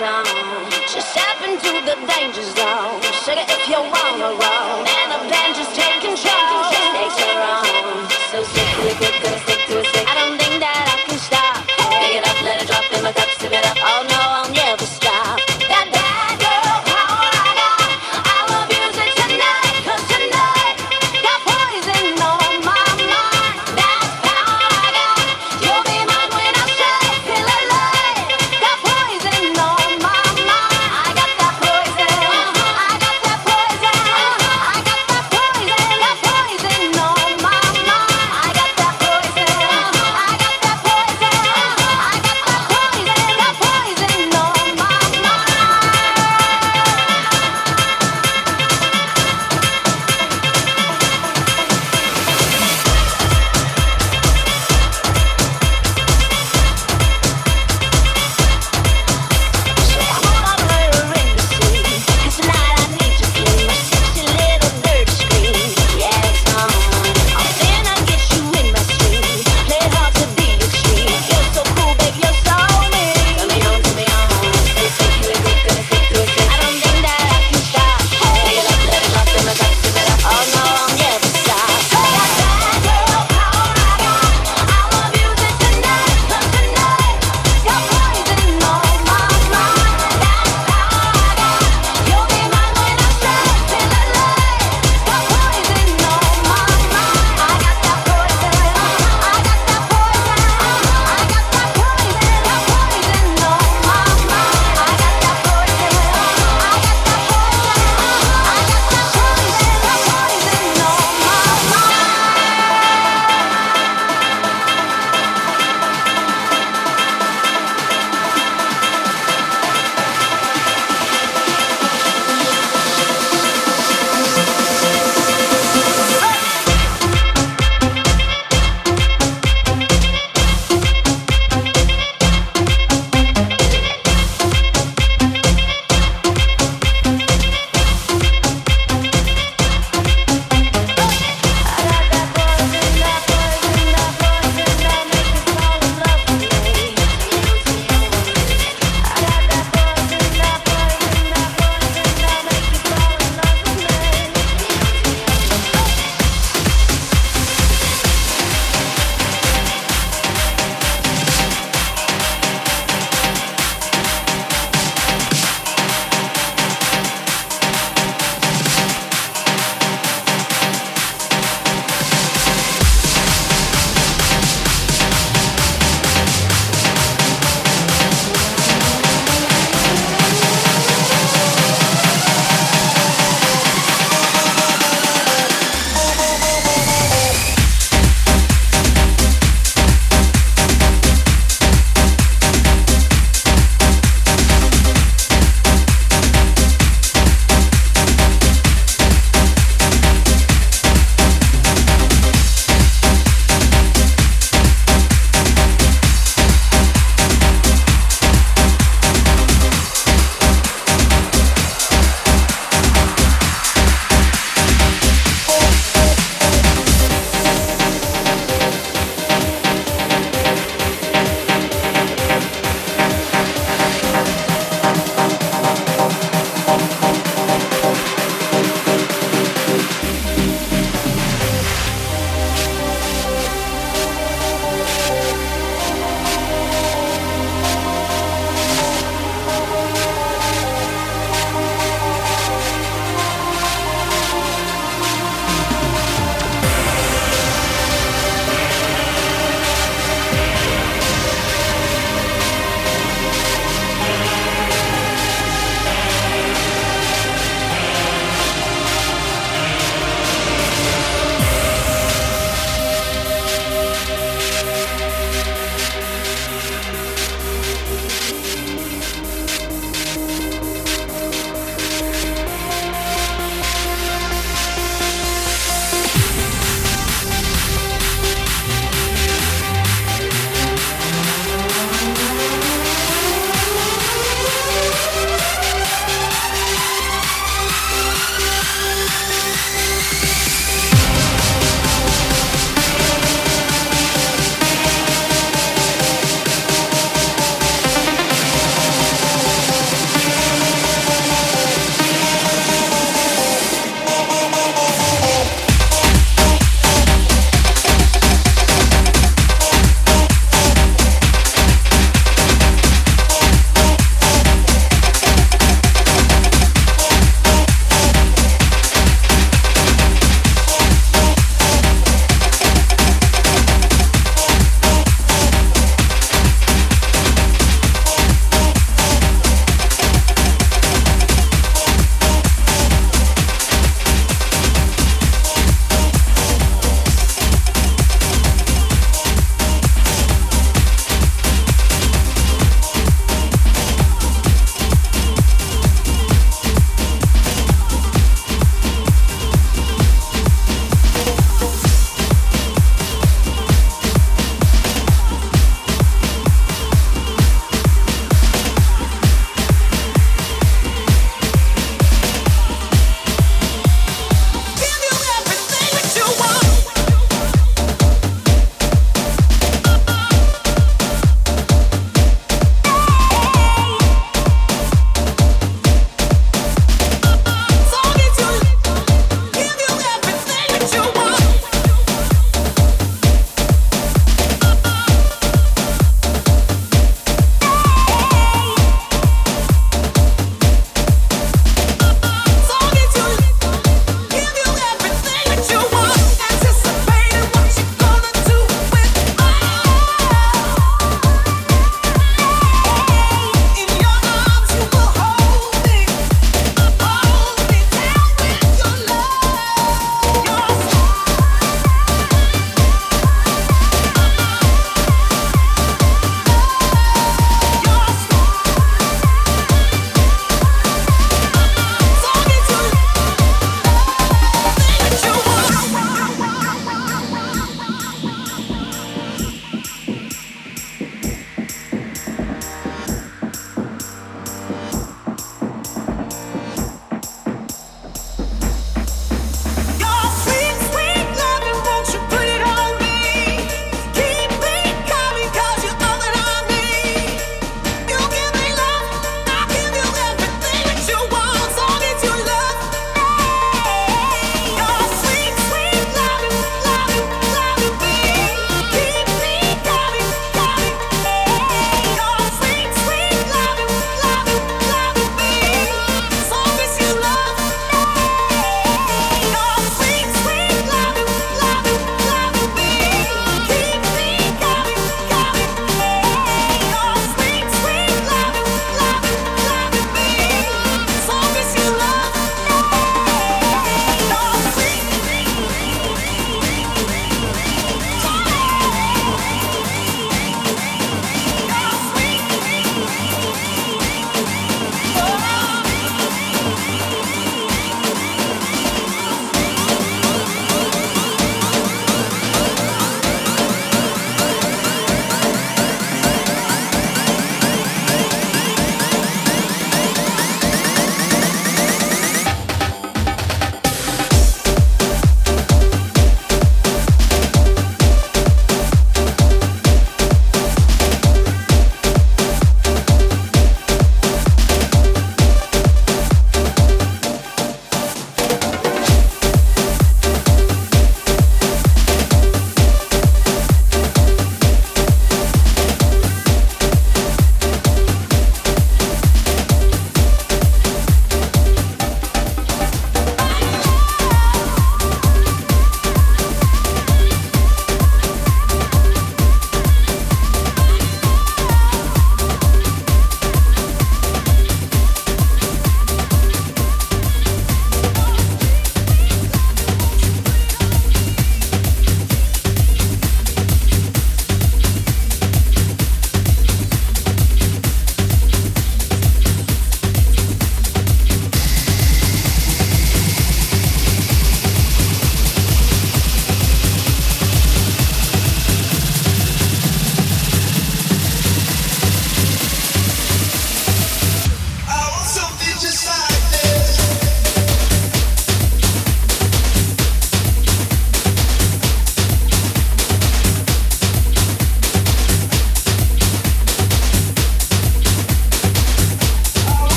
sound. Just step into the danger zone. Sugar, if you wanna run.